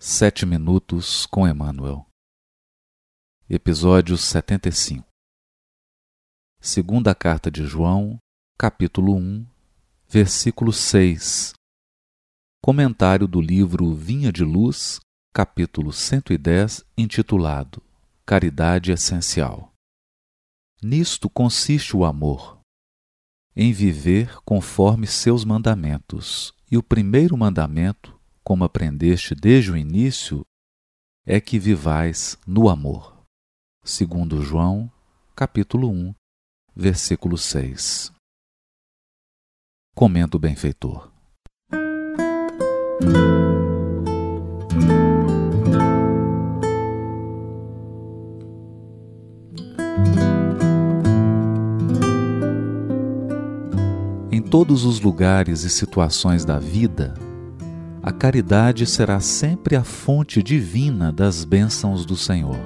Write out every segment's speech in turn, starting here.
Sete Minutos com Emmanuel. Episódio 75. Segunda Carta de João, capítulo 1, versículo 6. Comentário do livro Vinha de Luz, capítulo 110, intitulado Caridade Essencial. Nisto consiste o amor, em viver conforme seus mandamentos, e o primeiro mandamento como aprendeste desde o início, é que vivais no amor. Segundo João, capítulo 1, versículo 6. Comenta o benfeitor. Em todos os lugares e situações da vida, a caridade será sempre a fonte divina das bênçãos do Senhor.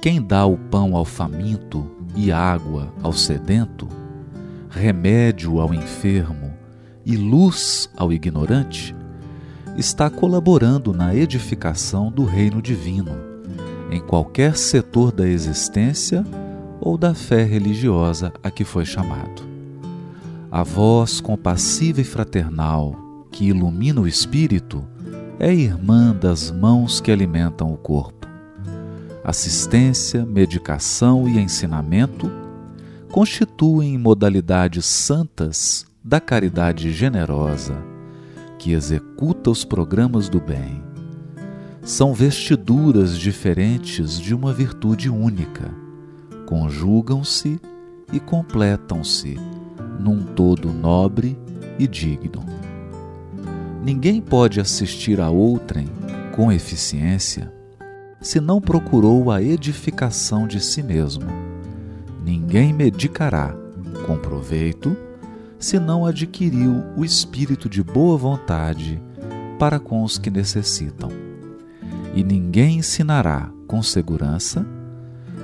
Quem dá o pão ao faminto e água ao sedento, remédio ao enfermo e luz ao ignorante, está colaborando na edificação do reino divino, em qualquer setor da existência ou da fé religiosa a que foi chamado. A voz compassiva e fraternal que ilumina o espírito é irmã das mãos que alimentam o corpo. Assistência, medicação e ensinamento constituem modalidades santas da caridade generosa que executa os programas do bem. São vestiduras diferentes de uma virtude única, conjugam-se e completam-se num todo nobre e digno. Ninguém pode assistir a outrem com eficiência se não procurou a edificação de si mesmo. Ninguém medicará com proveito se não adquiriu o espírito de boa vontade para com os que necessitam. E ninguém ensinará com segurança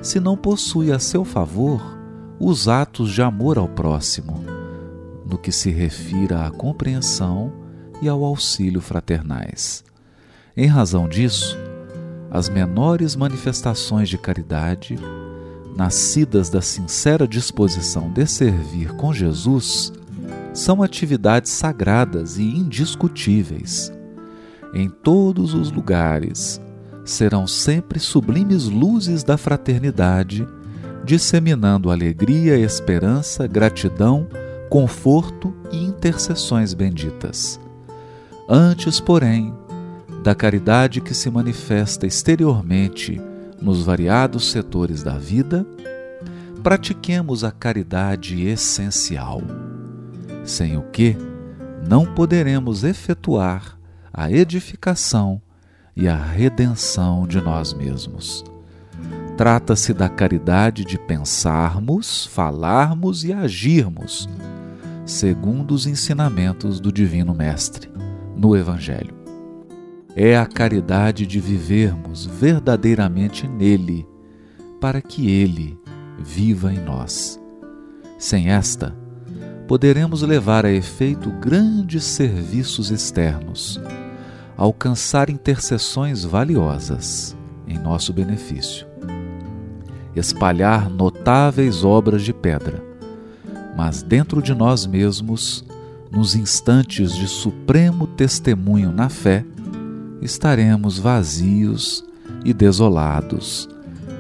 se não possui a seu favor os atos de amor ao próximo, no que se refira à compreensão e ao auxílio fraternais. Em razão disso, as menores manifestações de caridade, nascidas da sincera disposição de servir com Jesus, são atividades sagradas e indiscutíveis. Em todos os lugares serão sempre sublimes luzes da fraternidade, disseminando alegria, esperança, gratidão, conforto e intercessões benditas. Antes, porém, da caridade que se manifesta exteriormente nos variados setores da vida, pratiquemos a caridade essencial, sem o que não poderemos efetuar a edificação e a redenção de nós mesmos. Trata-se da caridade de pensarmos, falarmos e agirmos segundo os ensinamentos do Divino Mestre no Evangelho. É a caridade de vivermos verdadeiramente nele, para que ele viva em nós. Sem esta, poderemos levar a efeito grandes serviços externos, alcançar intercessões valiosas em nosso benefício, espalhar notáveis obras de pedra, mas dentro de nós mesmos nos instantes de supremo testemunho na fé, estaremos vazios e desolados,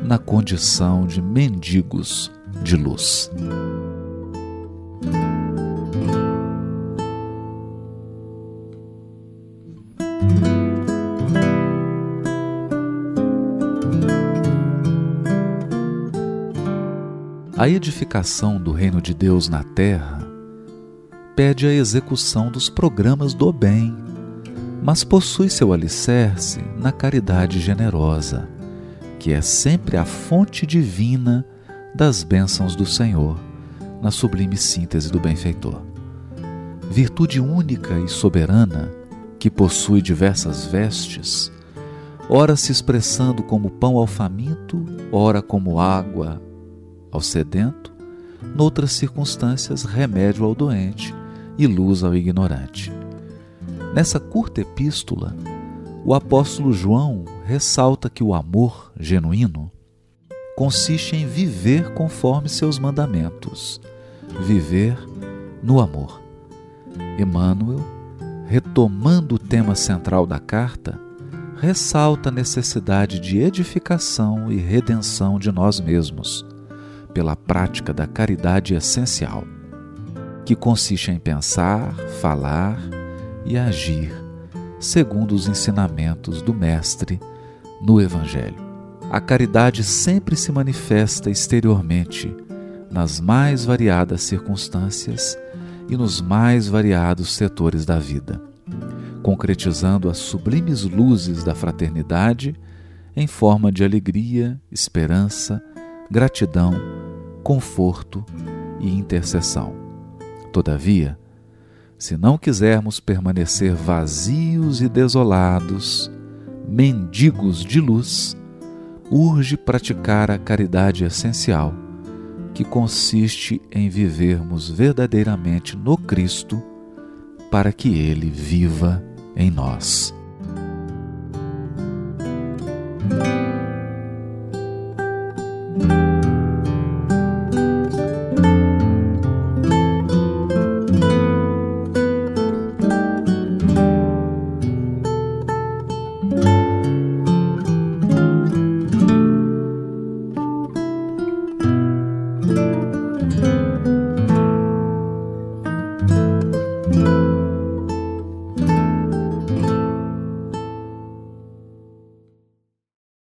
na condição de mendigos de luz. A edificação do reino de Deus na terra pede a execução dos programas do bem, mas possui seu alicerce na caridade generosa, que é sempre a fonte divina das bênçãos do Senhor, na sublime síntese do benfeitor. Virtude única e soberana, que possui diversas vestes, ora se expressando como pão ao faminto, ora como água ao sedento, noutras circunstâncias, remédio ao doente e luz ao ignorante. Nessa curta epístola, o apóstolo João ressalta que o amor genuíno consiste em viver conforme seus mandamentos, viver no amor. Emmanuel, retomando o tema central da carta, ressalta a necessidade de edificação e redenção de nós mesmos, pela prática da caridade essencial, que consiste em pensar, falar e agir segundo os ensinamentos do Mestre no Evangelho. A caridade sempre se manifesta exteriormente, nas mais variadas circunstâncias e nos mais variados setores da vida concretizando as sublimes luzes da fraternidade em forma de alegria, esperança, gratidão, conforto e intercessão. Todavia, se não quisermos permanecer vazios e desolados, mendigos de luz, urge praticar a caridade essencial, que consiste em vivermos verdadeiramente no Cristo, para que Ele viva em nós.